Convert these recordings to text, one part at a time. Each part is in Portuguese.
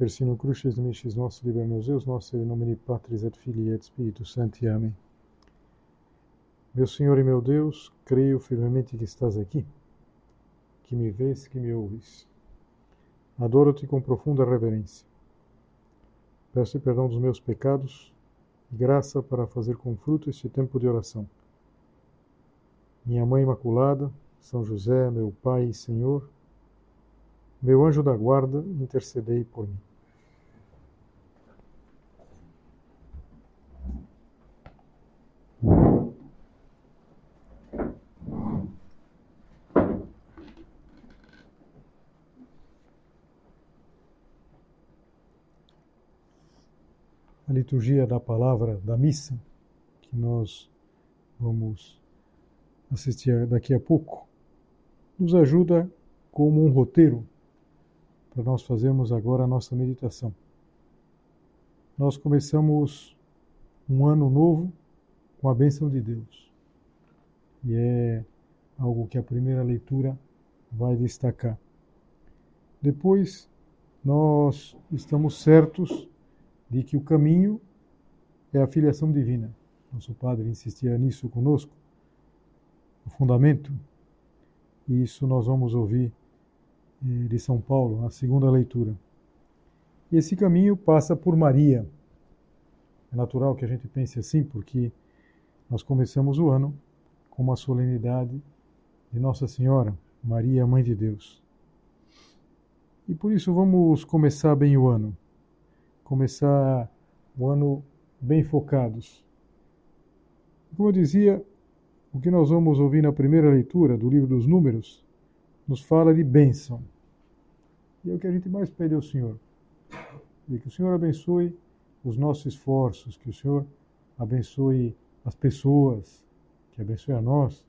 persino crucis micis nos liber nos Deus nosso, em nome Patris et Filii et Spiritus Sancti. Amém. Meu Senhor e meu Deus, creio firmemente que estás aqui, que me vês, que me ouves. Adoro-te com profunda reverência. Peço perdão dos meus pecados e graça para fazer com fruto este tempo de oração. Minha Mãe Imaculada, São José, meu Pai e Senhor, meu anjo da guarda, intercedei por mim. A liturgia da palavra da missa, que nós vamos assistir daqui a pouco, nos ajuda como um roteiro para nós fazermos agora a nossa meditação. Nós começamos um ano novo com a bênção de Deus. E é algo que a primeira leitura vai destacar. Depois, nós estamos certos de que o caminho é a filiação divina. Nosso Padre insistia nisso conosco, o fundamento. E isso nós vamos ouvir de São Paulo, na segunda leitura. E esse caminho passa por Maria. É natural que a gente pense assim, porque nós começamos o ano com uma solenidade de Nossa Senhora, Maria, Mãe de Deus. E por isso vamos começar bem o ano. Começar o ano bem focados. Como eu dizia, o que nós vamos ouvir na primeira leitura do livro dos Números nos fala de bênção. E é o que a gente mais pede ao Senhor. E que o Senhor abençoe os nossos esforços, que o Senhor abençoe as pessoas, que abençoe a nós,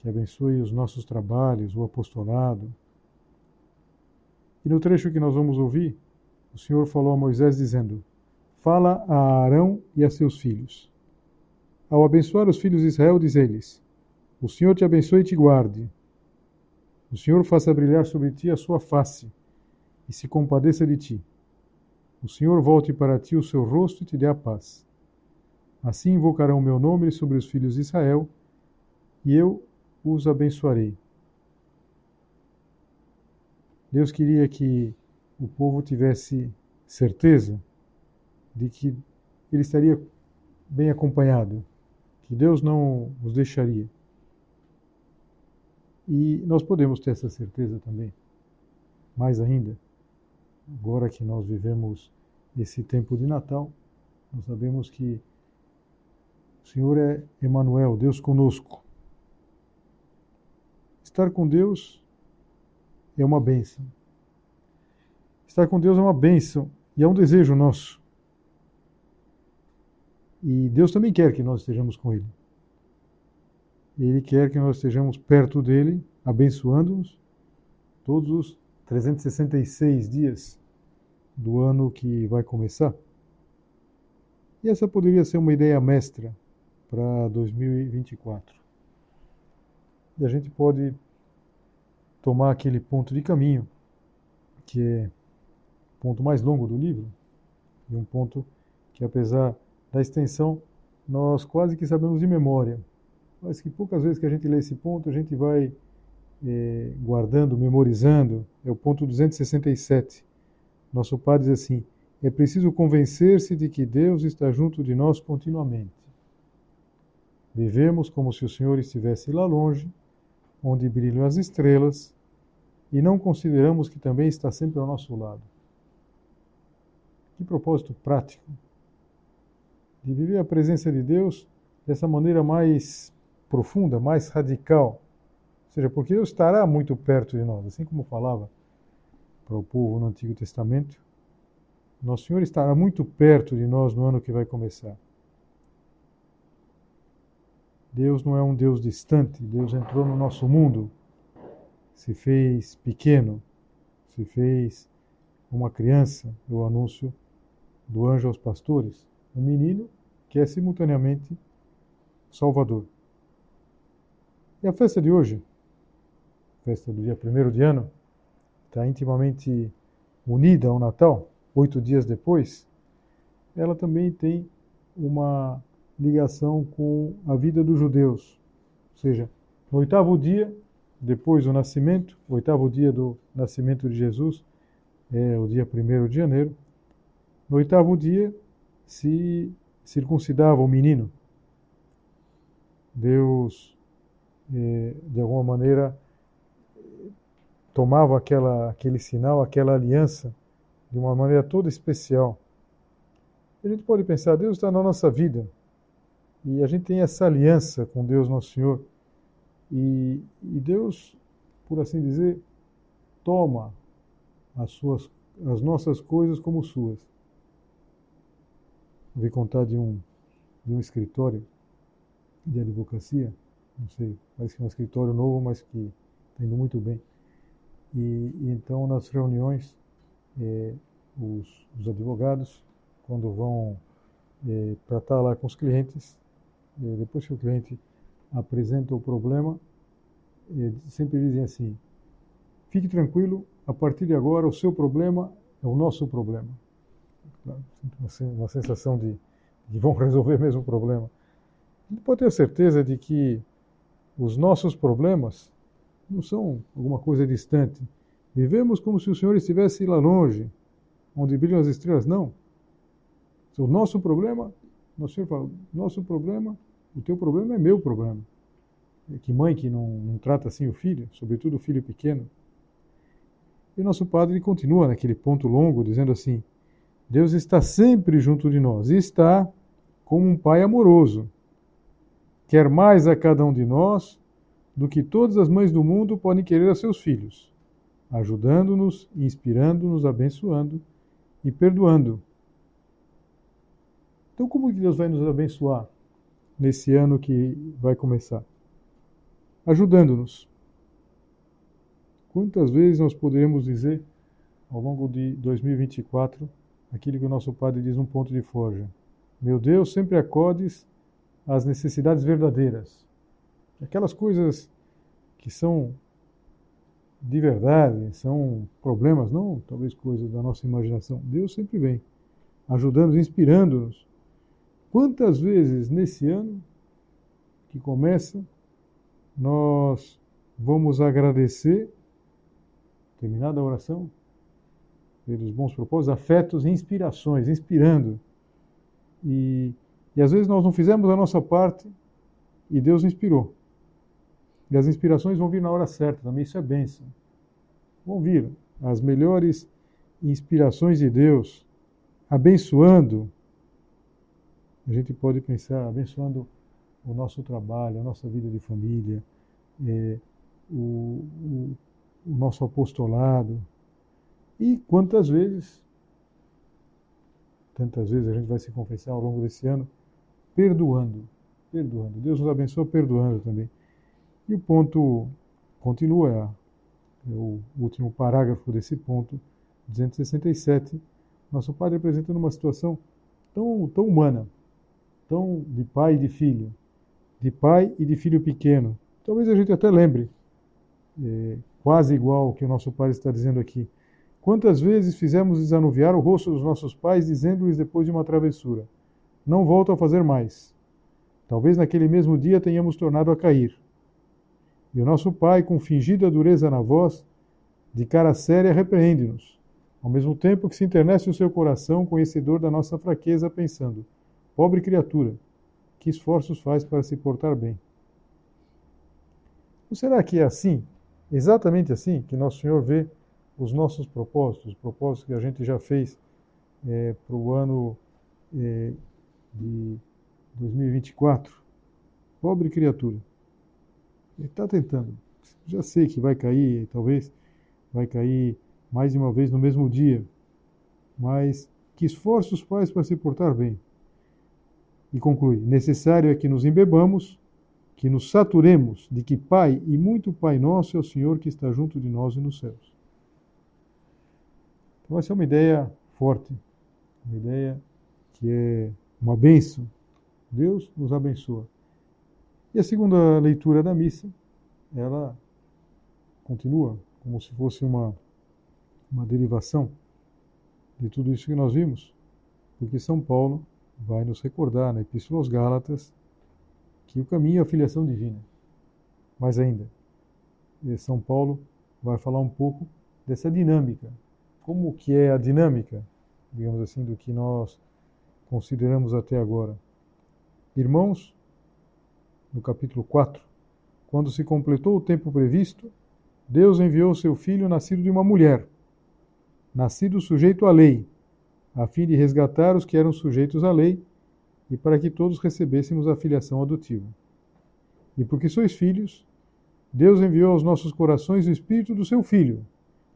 que abençoe os nossos trabalhos, o apostolado. E no trecho que nós vamos ouvir, o Senhor falou a Moisés dizendo: Fala a Arão e a seus filhos. Ao abençoar os filhos de Israel, diz eles: O Senhor te abençoe e te guarde. O Senhor faça brilhar sobre ti a sua face e se compadeça de ti. O Senhor volte para ti o seu rosto e te dê a paz. Assim invocarão o meu nome sobre os filhos de Israel, e eu os abençoarei. Deus queria que o povo tivesse certeza de que ele estaria bem acompanhado, que Deus não os deixaria. E nós podemos ter essa certeza também. Mais ainda, agora que nós vivemos esse tempo de Natal, nós sabemos que o Senhor é Emmanuel, Deus conosco. Estar com Deus é uma bênção. Estar com Deus é uma bênção e é um desejo nosso. E Deus também quer que nós estejamos com Ele. Ele quer que nós estejamos perto dele, abençoando-nos todos os 366 dias do ano que vai começar. E essa poderia ser uma ideia mestra para 2024. E a gente pode tomar aquele ponto de caminho, que é ponto mais longo do livro, e um ponto que, apesar da extensão, nós quase que sabemos de memória mas que poucas vezes que a gente lê esse ponto, a gente vai é, guardando, memorizando. É o ponto 267. Nosso Pai diz assim: é preciso convencer-se de que Deus está junto de nós continuamente. Vivemos como se o Senhor estivesse lá longe, onde brilham as estrelas, e não consideramos que também está sempre ao nosso lado. Que propósito prático de viver a presença de Deus dessa maneira mais profunda, mais radical. Ou seja, porque Deus estará muito perto de nós, assim como falava para o povo no Antigo Testamento. Nosso Senhor estará muito perto de nós no ano que vai começar. Deus não é um Deus distante, Deus entrou no nosso mundo, se fez pequeno, se fez uma criança, o anúncio do anjo aos pastores, um menino que é simultaneamente Salvador. E a festa de hoje, festa do dia 1 de ano, está intimamente unida ao Natal, oito dias depois, ela também tem uma ligação com a vida dos judeus. Ou seja, no oitavo dia, depois do nascimento, o oitavo dia do nascimento de Jesus, é o dia 1 de janeiro, no oitavo dia se circuncidava o menino. Deus, eh, de alguma maneira, tomava aquela, aquele sinal, aquela aliança, de uma maneira toda especial. A gente pode pensar, Deus está na nossa vida, e a gente tem essa aliança com Deus Nosso Senhor, e, e Deus, por assim dizer, toma as, suas, as nossas coisas como suas. Ouvi contar de um, de um escritório de advocacia, não sei, parece que é um escritório novo, mas que está indo muito bem. E, e então, nas reuniões, eh, os, os, advogados, quando vão eh, tratar lá com os clientes, eh, depois que o cliente apresenta o problema, sempre dizem assim: fique tranquilo, a partir de agora o seu problema é o nosso problema. Uma sensação de que vão resolver mesmo o problema. Gente pode ter certeza de que os nossos problemas não são alguma coisa distante. Vivemos como se o Senhor estivesse lá longe, onde brilham as estrelas. Não. O nosso problema, o Senhor fala, nosso problema, o teu problema é meu problema. Que mãe que não, não trata assim o filho, sobretudo o filho pequeno. E o nosso padre continua naquele ponto longo, dizendo assim: Deus está sempre junto de nós e está como um pai amoroso. Quer mais a cada um de nós do que todas as mães do mundo podem querer a seus filhos, ajudando-nos, inspirando-nos, abençoando e perdoando. Então, como que Deus vai nos abençoar nesse ano que vai começar? Ajudando-nos. Quantas vezes nós poderemos dizer ao longo de 2024 aquilo que o nosso Padre diz um ponto de forja? Meu Deus, sempre acordes às necessidades verdadeiras. Aquelas coisas que são de verdade, são problemas, não talvez coisas da nossa imaginação. Deus sempre vem, ajudando-nos, inspirando-nos. Quantas vezes nesse ano que começa, nós vamos agradecer, terminada a oração, pelos bons propósitos, afetos e inspirações, inspirando e, e às vezes nós não fizemos a nossa parte e Deus inspirou. E as inspirações vão vir na hora certa também, isso é bênção. Vão vir as melhores inspirações de Deus, abençoando. A gente pode pensar, abençoando o nosso trabalho, a nossa vida de família, é, o, o, o nosso apostolado. E quantas vezes tantas vezes a gente vai se confessar ao longo desse ano, perdoando, perdoando. Deus nos abençoa perdoando também. E o ponto continua, é o último parágrafo desse ponto, 267, nosso Padre apresentando uma situação tão, tão humana, tão de pai e de filho, de pai e de filho pequeno. Talvez a gente até lembre, é, quase igual o que o nosso Padre está dizendo aqui. Quantas vezes fizemos desanuviar o rosto dos nossos pais, dizendo-lhes depois de uma travessura: Não volto a fazer mais. Talvez naquele mesmo dia tenhamos tornado a cair. E o nosso pai, com fingida dureza na voz, de cara séria, repreende-nos, ao mesmo tempo que se internece o seu coração, conhecedor da nossa fraqueza, pensando: Pobre criatura, que esforços faz para se portar bem? Ou será que é assim, exatamente assim, que Nosso Senhor vê os nossos propósitos, os propósitos que a gente já fez é, para o ano é, de 2024. Pobre criatura. Ele está tentando. Já sei que vai cair, talvez vai cair mais de uma vez no mesmo dia. Mas que esforços faz para se portar bem? E conclui: necessário é que nos embebamos, que nos saturemos de que Pai e muito Pai nosso é o Senhor que está junto de nós e nos céus. Então, vai ser uma ideia forte, uma ideia que é uma bênção. Deus nos abençoa. E a segunda leitura da missa, ela continua como se fosse uma, uma derivação de tudo isso que nós vimos, porque São Paulo vai nos recordar na Epístola aos Gálatas que o caminho é a filiação divina. Mais ainda, São Paulo vai falar um pouco dessa dinâmica. Como que é a dinâmica, digamos assim, do que nós consideramos até agora. Irmãos, no capítulo 4, quando se completou o tempo previsto, Deus enviou seu filho nascido de uma mulher, nascido sujeito à lei, a fim de resgatar os que eram sujeitos à lei e para que todos recebêssemos a filiação adotiva. E porque sois filhos, Deus enviou aos nossos corações o espírito do seu filho,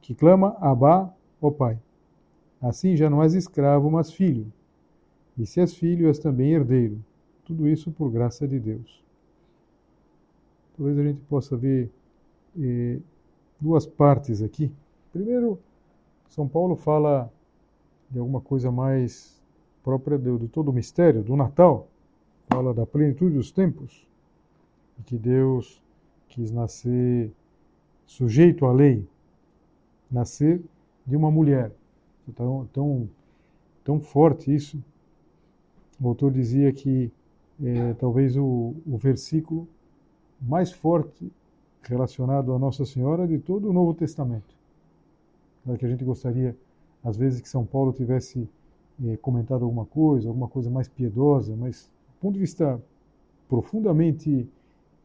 que clama Abá, ó Pai. Assim já não és escravo, mas filho. E se és filho, és também herdeiro. Tudo isso por graça de Deus. Talvez a gente possa ver eh, duas partes aqui. Primeiro, São Paulo fala de alguma coisa mais própria de, de todo o mistério do Natal. Fala da plenitude dos tempos, e que Deus quis nascer sujeito à lei, nascer de uma mulher. Tão, tão, tão forte isso. O autor dizia que é, talvez o, o versículo mais forte relacionado a Nossa Senhora de todo o Novo Testamento. Claro que a gente gostaria, às vezes, que São Paulo tivesse é, comentado alguma coisa, alguma coisa mais piedosa, mas do ponto de vista profundamente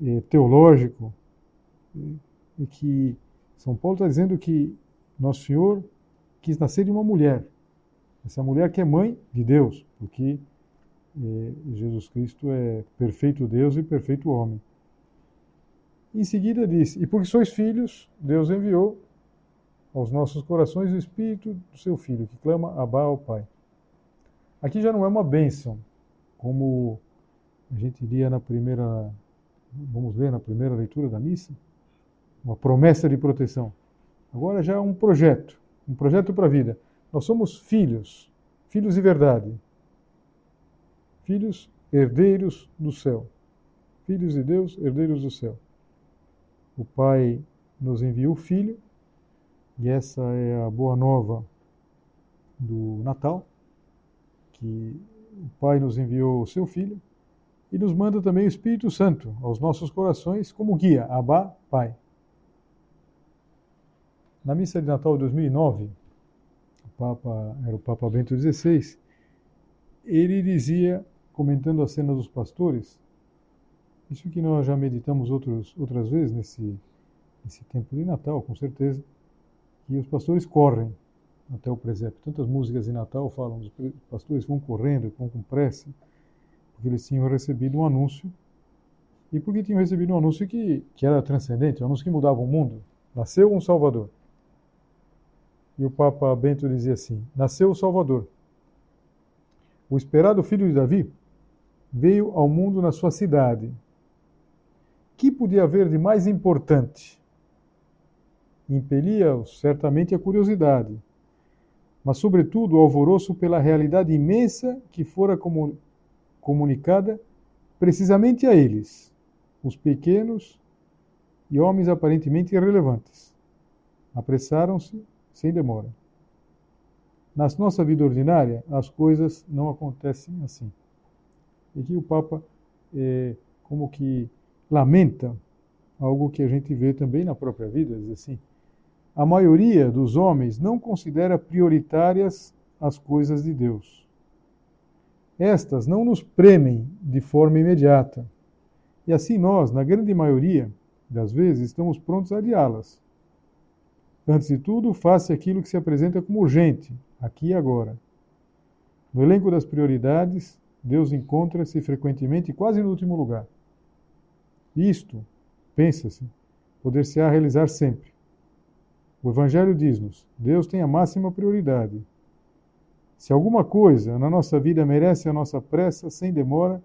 é, teológico, é, que São Paulo está dizendo que Nosso Senhor quis nascer de uma mulher. Essa mulher que é mãe de Deus, porque é, Jesus Cristo é perfeito Deus e perfeito homem. Em seguida diz: E porque sois filhos, Deus enviou aos nossos corações o Espírito do seu Filho, que clama Abba ao Pai. Aqui já não é uma bênção, como a gente lia na primeira, vamos ler na primeira leitura da missa, uma promessa de proteção. Agora já é um projeto, um projeto para a vida. Nós somos filhos, filhos de verdade. Filhos herdeiros do céu. Filhos de Deus, herdeiros do céu o Pai nos envia o Filho, e essa é a boa nova do Natal, que o Pai nos enviou o seu Filho, e nos manda também o Espírito Santo aos nossos corações como guia, Abá, Pai. Na missa de Natal de 2009, o Papa era o Papa Bento XVI, ele dizia, comentando a cena dos pastores, isso que nós já meditamos outros, outras vezes nesse, nesse tempo de Natal, com certeza, que os pastores correm até o presépio. Tantas músicas de Natal falam, os pastores vão correndo, vão com pressa, porque eles tinham recebido um anúncio, e porque tinham recebido um anúncio que, que era transcendente, um anúncio que mudava o mundo. Nasceu um Salvador. E o Papa Bento dizia assim: Nasceu o Salvador. O esperado filho de Davi veio ao mundo na sua cidade, que podia haver de mais importante? impelia certamente a curiosidade, mas, sobretudo, o alvoroço pela realidade imensa que fora comunicada precisamente a eles, os pequenos e homens aparentemente irrelevantes. Apressaram-se sem demora. Na nossa vida ordinária, as coisas não acontecem assim. E aqui o Papa, é, como que lamenta algo que a gente vê também na própria vida, diz assim, a maioria dos homens não considera prioritárias as coisas de Deus. Estas não nos premem de forma imediata. E assim nós, na grande maioria das vezes, estamos prontos a adiá-las. Antes de tudo, faça aquilo que se apresenta como urgente, aqui e agora. No elenco das prioridades, Deus encontra-se frequentemente quase no último lugar. Isto, pensa-se, poder-se-á realizar sempre. O Evangelho diz-nos: Deus tem a máxima prioridade. Se alguma coisa na nossa vida merece a nossa pressa sem demora,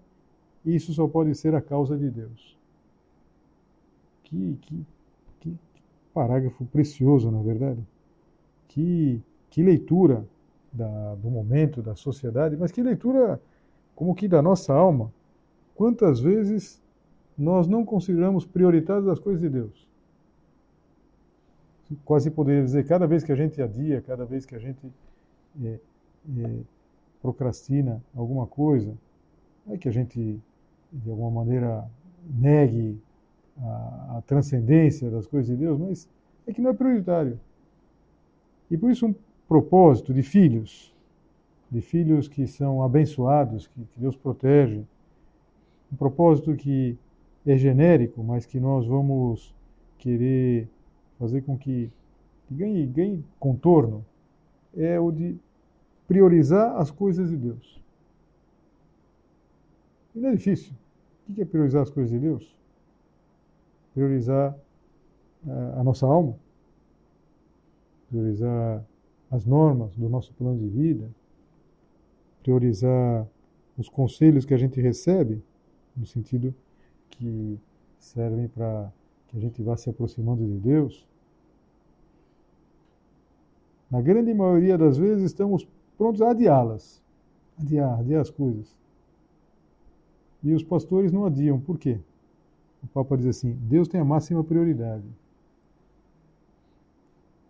isso só pode ser a causa de Deus. Que, que, parágrafo precioso, na verdade. Que, que leitura da, do momento, da sociedade, mas que leitura como que da nossa alma. Quantas vezes nós não consideramos prioritárias as coisas de Deus. Quase poderia dizer, cada vez que a gente adia, cada vez que a gente é, é, procrastina alguma coisa, é que a gente, de alguma maneira, negue a, a transcendência das coisas de Deus, mas é que não é prioritário. E por isso um propósito de filhos, de filhos que são abençoados, que, que Deus protege, um propósito que é genérico, mas que nós vamos querer fazer com que, ganhe, ganhe contorno, é o de priorizar as coisas de Deus. E não é difícil. O que é priorizar as coisas de Deus? Priorizar uh, a nossa alma, priorizar as normas do nosso plano de vida, priorizar os conselhos que a gente recebe, no sentido que servem para que a gente vá se aproximando de Deus. Na grande maioria das vezes estamos prontos a adiá-las, adiar, adiar as coisas. E os pastores não adiam, por quê? O Papa diz assim: Deus tem a máxima prioridade.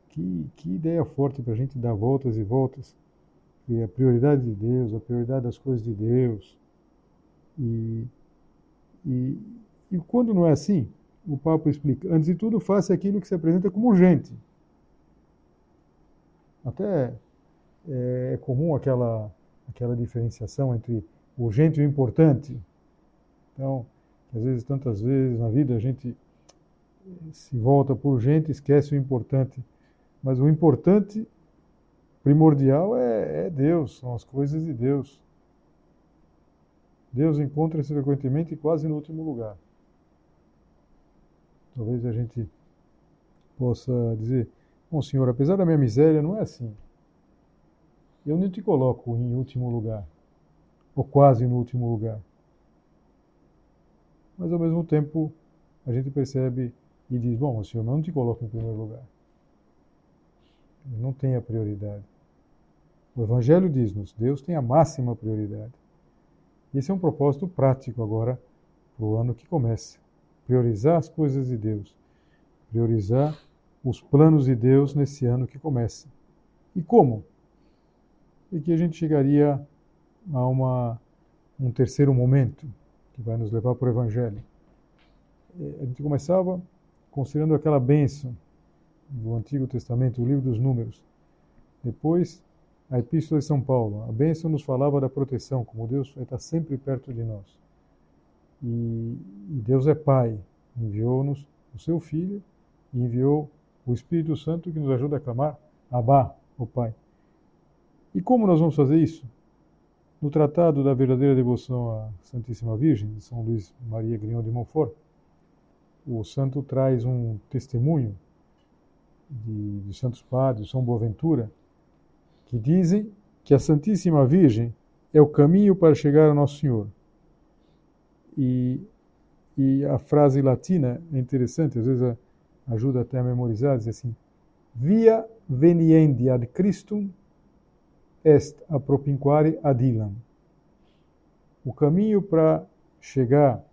Que, que ideia forte para a gente dar voltas e voltas. E a prioridade de Deus, a prioridade das coisas de Deus. E, e, e quando não é assim, o Papa explica: antes de tudo, faça aquilo que se apresenta como urgente. Até é comum aquela, aquela diferenciação entre urgente e o importante. Então, às vezes, tantas vezes na vida a gente se volta por urgente, esquece o importante. Mas o importante, primordial, é, é Deus, são as coisas de Deus. Deus encontra-se frequentemente quase no último lugar. Talvez a gente possa dizer: Bom, Senhor, apesar da minha miséria, não é assim. Eu não te coloco em último lugar, ou quase no último lugar. Mas ao mesmo tempo, a gente percebe e diz: Bom, Senhor, eu não te coloco em primeiro lugar. Não tem a prioridade. O Evangelho diz-nos: Deus tem a máxima prioridade. Esse é um propósito prático agora para o ano que começa. Priorizar as coisas de Deus. Priorizar os planos de Deus nesse ano que começa. E como? E que a gente chegaria a uma, um terceiro momento que vai nos levar para o Evangelho. É, a gente começava considerando aquela bênção do Antigo Testamento, o livro dos Números. Depois, a Epístola de São Paulo. A bênção nos falava da proteção, como Deus está sempre perto de nós. E, Deus é Pai, enviou-nos o seu Filho e enviou o Espírito Santo que nos ajuda a clamar Abá, o Pai. E como nós vamos fazer isso? No Tratado da Verdadeira Devoção à Santíssima Virgem, de São Luís Maria Grignon de Montfort, o santo traz um testemunho de, de Santos Padres, São Boaventura, que dizem que a Santíssima Virgem é o caminho para chegar ao Nosso Senhor. E, e a frase latina é interessante, às vezes ajuda até a memorizar, diz assim, via veniendi ad Christum est a propinquare ad illam. O caminho para chegar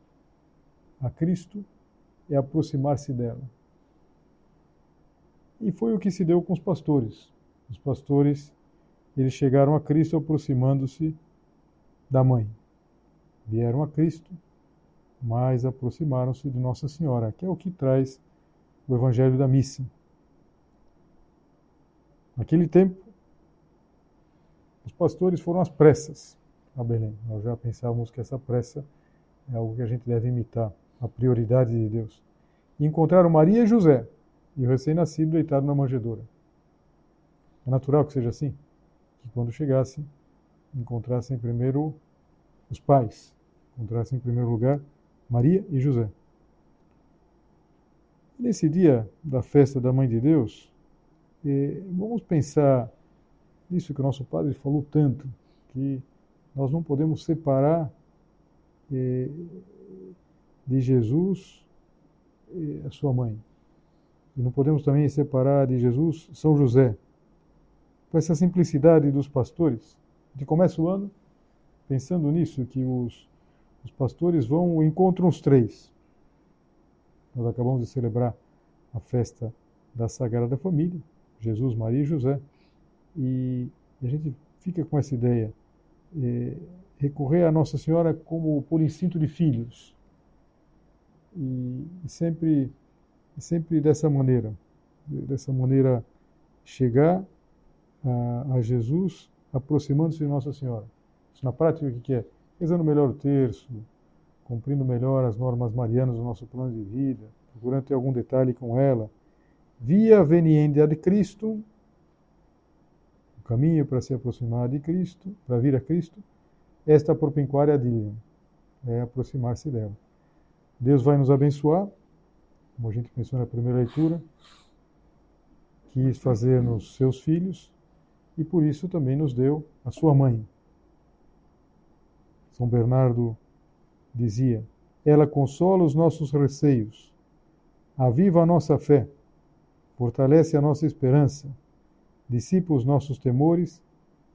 a Cristo é aproximar-se dela. E foi o que se deu com os pastores. Os pastores eles chegaram a Cristo aproximando-se da mãe. Vieram a Cristo, mas aproximaram-se de Nossa Senhora, que é o que traz o Evangelho da Missa. Naquele tempo, os pastores foram às pressas a Belém. Nós já pensávamos que essa pressa é algo que a gente deve imitar, a prioridade de Deus. E encontraram Maria e José, e o recém-nascido deitado na manjedoura. É natural que seja assim que quando chegassem, encontrassem primeiro os pais, encontrassem em primeiro lugar Maria e José. Nesse dia da festa da Mãe de Deus, eh, vamos pensar nisso que o nosso padre falou tanto, que nós não podemos separar eh, de Jesus eh, a sua mãe. E não podemos também separar de Jesus São José, com essa simplicidade dos pastores. De começa o ano pensando nisso, que os, os pastores vão encontram os três. Nós acabamos de celebrar a festa da Sagrada Família, Jesus, Maria e José. E a gente fica com essa ideia. É, recorrer a Nossa Senhora como por instinto de filhos. E, e sempre, sempre dessa maneira. Dessa maneira chegar a, a Jesus aproximando-se de Nossa Senhora. Isso na prática o que é? Rezando melhor o terço, cumprindo melhor as normas marianas do nosso plano de vida, procurando ter algum detalhe com ela. Via veniendia de Cristo, o caminho para se aproximar de Cristo, para vir a Cristo, esta propinquária dele, é aproximar-se dela. Deus vai nos abençoar, como a gente pensou na primeira leitura, quis fazer-nos seus filhos e por isso também nos deu a sua mãe. São Bernardo dizia: Ela consola os nossos receios, aviva a nossa fé, fortalece a nossa esperança, dissipa os nossos temores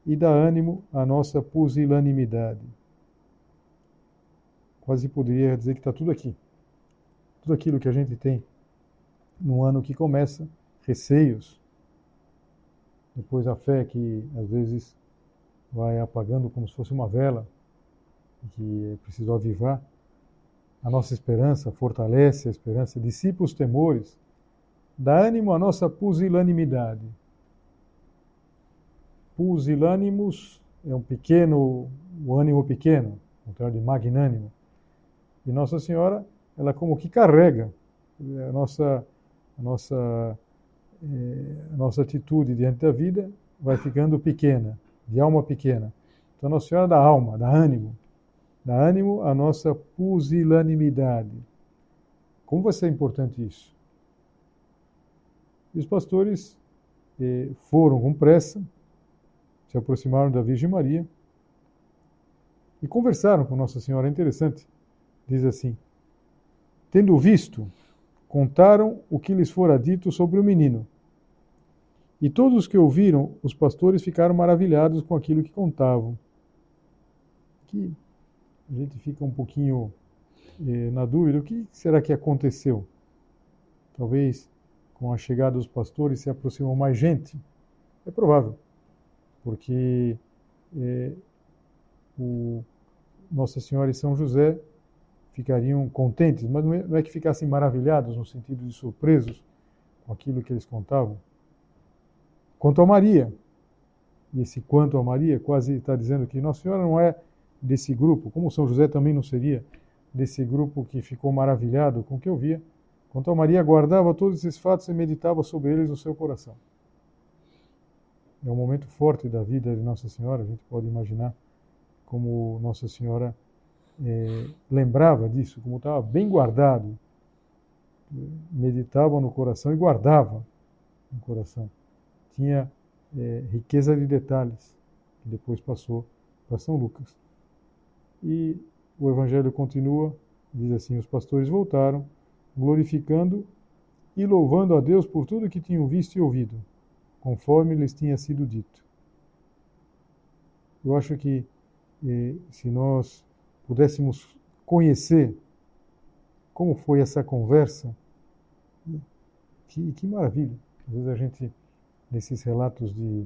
e dá ânimo à nossa pusilanimidade. Quase poderia dizer que está tudo aqui. Tudo aquilo que a gente tem no ano que começa, receios, depois a fé que às vezes vai apagando como se fosse uma vela, que é preciso avivar. A nossa esperança fortalece a esperança, dissipa os temores, dá ânimo à nossa pusilanimidade pusilânimos é um pequeno, o ânimo pequeno, contrário de magnânimo. E Nossa Senhora, ela como que carrega a nossa, a nossa, eh, a nossa atitude diante da vida vai ficando pequena, de alma pequena. Então Nossa Senhora dá alma, dá ânimo, dá ânimo à nossa pusilanimidade. Como vai ser importante isso? E os pastores eh, foram com pressa, se aproximaram da Virgem Maria e conversaram com Nossa Senhora. É interessante. Diz assim: Tendo visto, contaram o que lhes fora dito sobre o menino. E todos os que ouviram, os pastores ficaram maravilhados com aquilo que contavam. Que a gente fica um pouquinho eh, na dúvida: o que será que aconteceu? Talvez com a chegada dos pastores se aproximou mais gente. É provável porque é, o Nossa Senhora e São José ficariam contentes, mas não é, não é que ficassem maravilhados no sentido de surpresos com aquilo que eles contavam. Quanto a Maria, e esse quanto a Maria quase está dizendo que Nossa Senhora não é desse grupo, como São José também não seria desse grupo que ficou maravilhado com o que ouvia. Quanto a Maria, guardava todos esses fatos e meditava sobre eles no seu coração é um momento forte da vida de Nossa Senhora. A gente pode imaginar como Nossa Senhora é, lembrava disso, como estava bem guardado. Meditava no coração e guardava no coração. Tinha é, riqueza de detalhes, que depois passou para São Lucas. E o Evangelho continua, diz assim: os pastores voltaram, glorificando e louvando a Deus por tudo que tinham visto e ouvido conforme lhes tinha sido dito. Eu acho que eh, se nós pudéssemos conhecer como foi essa conversa, que, que maravilha. Às vezes a gente, nesses relatos de,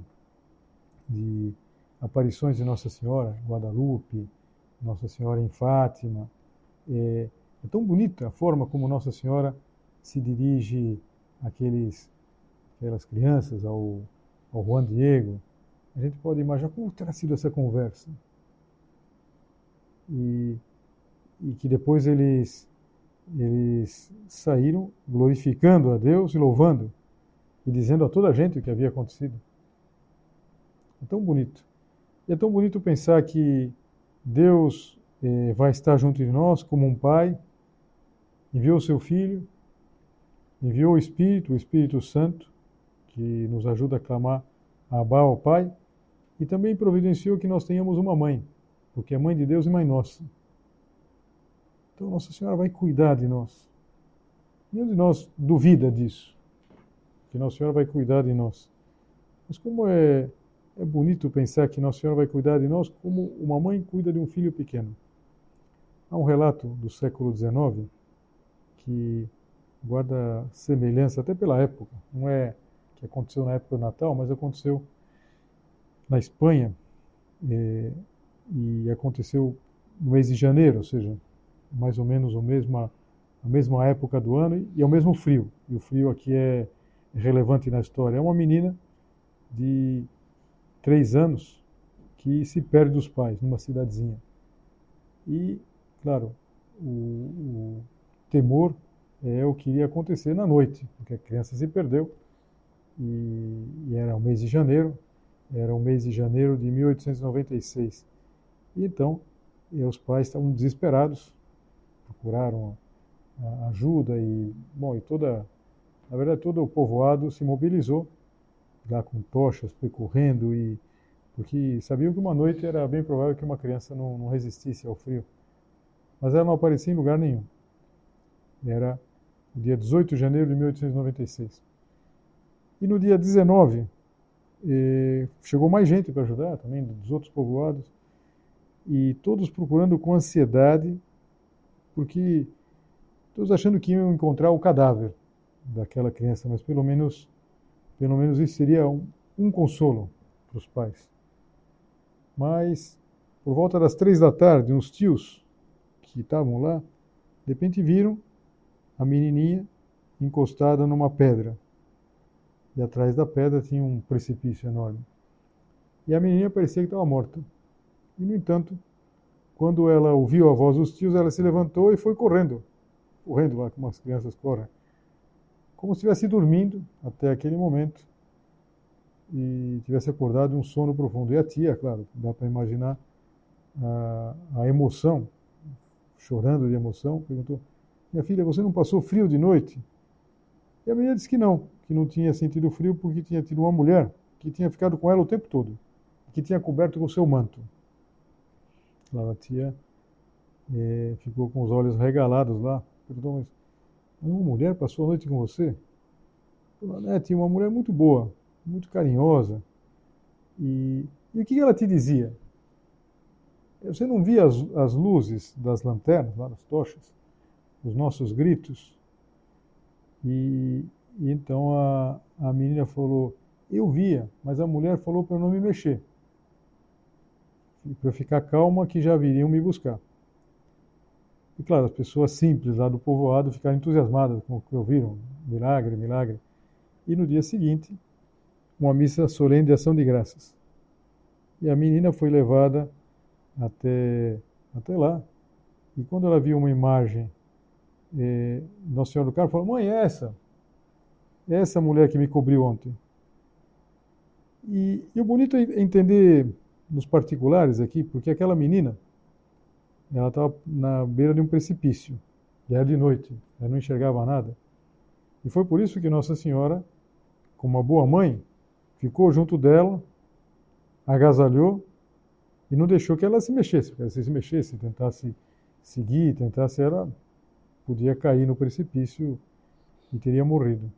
de aparições de Nossa Senhora, Guadalupe, Nossa Senhora em Fátima, é, é tão bonita a forma como Nossa Senhora se dirige àqueles aquelas crianças, ao, ao Juan Diego, a gente pode imaginar como terá sido essa conversa. E, e que depois eles, eles saíram glorificando a Deus e louvando e dizendo a toda a gente o que havia acontecido. É tão bonito. E é tão bonito pensar que Deus eh, vai estar junto de nós como um pai, enviou o seu filho, enviou o Espírito, o Espírito Santo, que nos ajuda a clamar a Abba, ao Pai, e também providenciou que nós tenhamos uma mãe, porque é mãe de Deus e mãe nossa. Então Nossa Senhora vai cuidar de nós. Nenhum de nós duvida disso, que Nossa Senhora vai cuidar de nós. Mas como é, é bonito pensar que Nossa Senhora vai cuidar de nós como uma mãe cuida de um filho pequeno. Há um relato do século XIX que guarda semelhança até pela época. Não é que aconteceu na época do Natal, mas aconteceu na Espanha é, e aconteceu no mês de janeiro, ou seja, mais ou menos a mesma, a mesma época do ano e é o mesmo frio. E o frio aqui é relevante na história. É uma menina de três anos que se perde dos pais numa cidadezinha. E, claro, o, o temor é o que iria acontecer na noite, porque a criança se perdeu e, e era o mês de janeiro, era o mês de janeiro de 1896. E então, os pais estavam desesperados, procuraram ajuda e, bom, e toda, na verdade, todo o povoado se mobilizou lá com tochas, percorrendo e porque sabiam que uma noite era bem provável que uma criança não, não resistisse ao frio. Mas ela não aparecia em lugar nenhum. Era o dia 18 de janeiro de 1896. E no dia 19, eh, chegou mais gente para ajudar, também dos outros povoados, e todos procurando com ansiedade, porque todos achando que iam encontrar o cadáver daquela criança, mas pelo menos, pelo menos isso seria um, um consolo para os pais. Mas, por volta das três da tarde, uns tios que estavam lá, de repente viram a menininha encostada numa pedra. E atrás da pedra tinha um precipício enorme. E a menininha parecia que estava morta. E, no entanto, quando ela ouviu a voz dos tios, ela se levantou e foi correndo. Correndo lá, como as crianças correm. Como se estivesse dormindo até aquele momento e tivesse acordado um sono profundo. E a tia, claro, dá para imaginar a, a, emoção, chorando de emoção, perguntou: Minha filha, você não passou frio de noite? E a menina disse que não, que não tinha sentido frio porque tinha tido uma mulher que tinha ficado com ela o tempo todo, que tinha coberto com seu manto. Claro, a tia é, ficou com os olhos regalados lá, perguntou: Mas uma mulher passou a noite com você? Falou, é, tinha uma mulher muito boa, muito carinhosa. E, e o que ela te dizia? Você não via as, as luzes das lanternas, lá das tochas, os nossos gritos? E, e então a, a menina falou: Eu via, mas a mulher falou para eu não me mexer. Para eu ficar calma, que já viriam me buscar. E claro, as pessoas simples lá do povoado ficaram entusiasmadas com o que ouviram: milagre, milagre. E no dia seguinte, uma missa solene de ação de graças. E a menina foi levada até, até lá. E quando ela viu uma imagem, eh, Nossa Senhora do Carmo falou: Mãe, é essa. É essa mulher que me cobriu ontem. E, e o bonito é entender nos particulares aqui, porque aquela menina, ela estava na beira de um precipício, e era de noite, ela não enxergava nada. E foi por isso que Nossa Senhora, como uma boa mãe, ficou junto dela, agasalhou e não deixou que ela se mexesse, porque se se mexesse, tentasse seguir, tentasse, ela podia cair no precipício e teria morrido.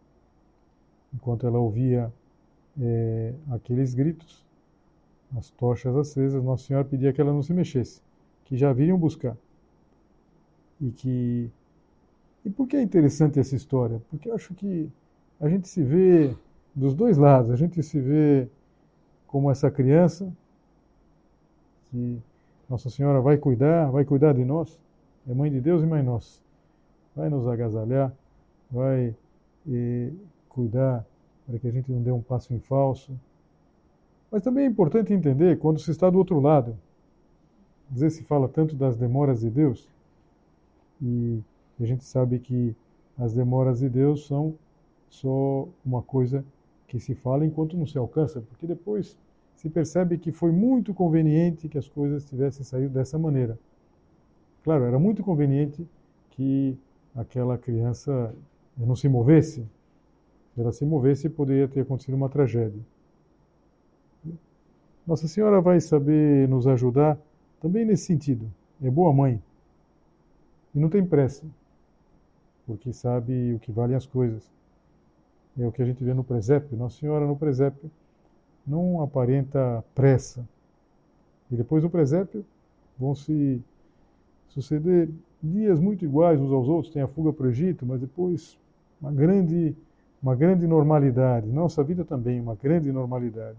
Enquanto ela ouvia é, aqueles gritos, as tochas acesas, Nossa Senhora pedia que ela não se mexesse, que já viriam buscar. E que. E por que é interessante essa história? Porque eu acho que a gente se vê dos dois lados. A gente se vê como essa criança que Nossa Senhora vai cuidar, vai cuidar de nós, é mãe de Deus e mãe nossa. Vai nos agasalhar, vai cuidar para que a gente não dê um passo em falso. Mas também é importante entender quando se está do outro lado. Às vezes se fala tanto das demoras de Deus e a gente sabe que as demoras de Deus são só uma coisa que se fala enquanto não se alcança, porque depois se percebe que foi muito conveniente que as coisas tivessem saído dessa maneira. Claro, era muito conveniente que aquela criança não se movesse. Se ela se movesse, poderia ter acontecido uma tragédia. Nossa Senhora vai saber nos ajudar também nesse sentido. É boa mãe. E não tem pressa, porque sabe o que valem as coisas. É o que a gente vê no presépio. Nossa Senhora no presépio não aparenta pressa. E depois do presépio vão se suceder dias muito iguais uns aos outros. Tem a fuga para o Egito, mas depois uma grande, uma grande normalidade. Nossa vida também, uma grande normalidade.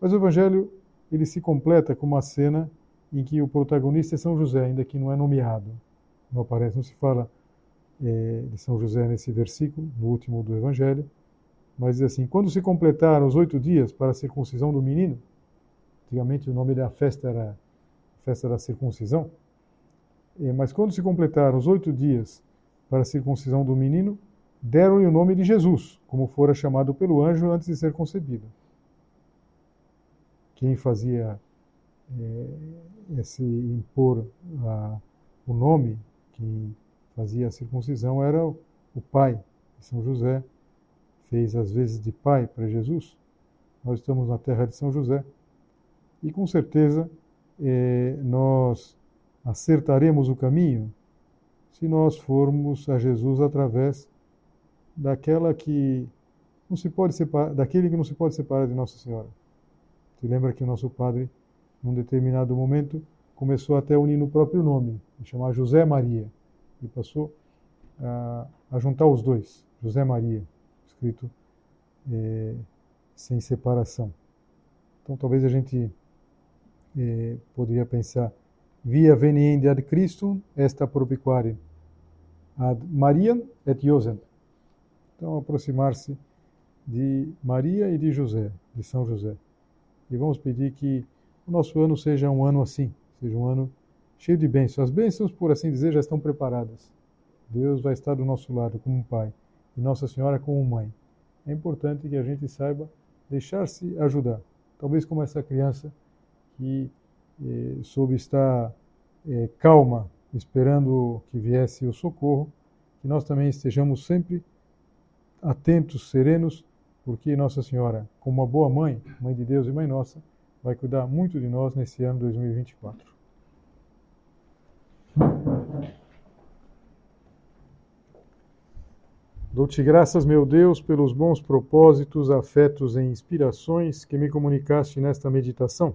Mas o Evangelho ele se completa com uma cena em que o protagonista é São José, ainda que não é nomeado. Não aparece, não se fala é, de São José nesse versículo, no último do Evangelho, mas diz assim: quando se completaram os oito dias para a circuncisão do menino, antigamente o nome da festa era festa da circuncisão, mas quando se completaram os oito dias para a circuncisão do menino, deram-lhe o nome de Jesus, como fora chamado pelo anjo antes de ser concebido. Quem fazia é, esse impor a, o nome, quem fazia a circuncisão era o, o pai São José, fez as vezes de pai para Jesus. Nós estamos na terra de São José e com certeza é, nós acertaremos o caminho se nós formos a Jesus através daquela que não se pode separar, daquele que não se pode separar de Nossa Senhora. Se lembra que o nosso padre, num determinado momento, começou até a unir no próprio nome, chamar José Maria, e passou a, a juntar os dois, José Maria escrito é, sem separação. Então talvez a gente é, poderia pensar via veniende ad Christum esta propiquare ad Maria et Josem. Então aproximar-se de Maria e de José, de São José. E vamos pedir que o nosso ano seja um ano assim, seja um ano cheio de bênçãos. As bênçãos, por assim dizer, já estão preparadas. Deus vai estar do nosso lado como pai e Nossa Senhora como mãe. É importante que a gente saiba deixar-se ajudar. Talvez como essa criança que eh, soube estar eh, calma, esperando que viesse o socorro, que nós também estejamos sempre atentos, serenos, porque Nossa Senhora, como uma boa mãe, mãe de Deus e mãe nossa, vai cuidar muito de nós nesse ano 2024. Dou-te graças, meu Deus, pelos bons propósitos, afetos e inspirações que me comunicaste nesta meditação.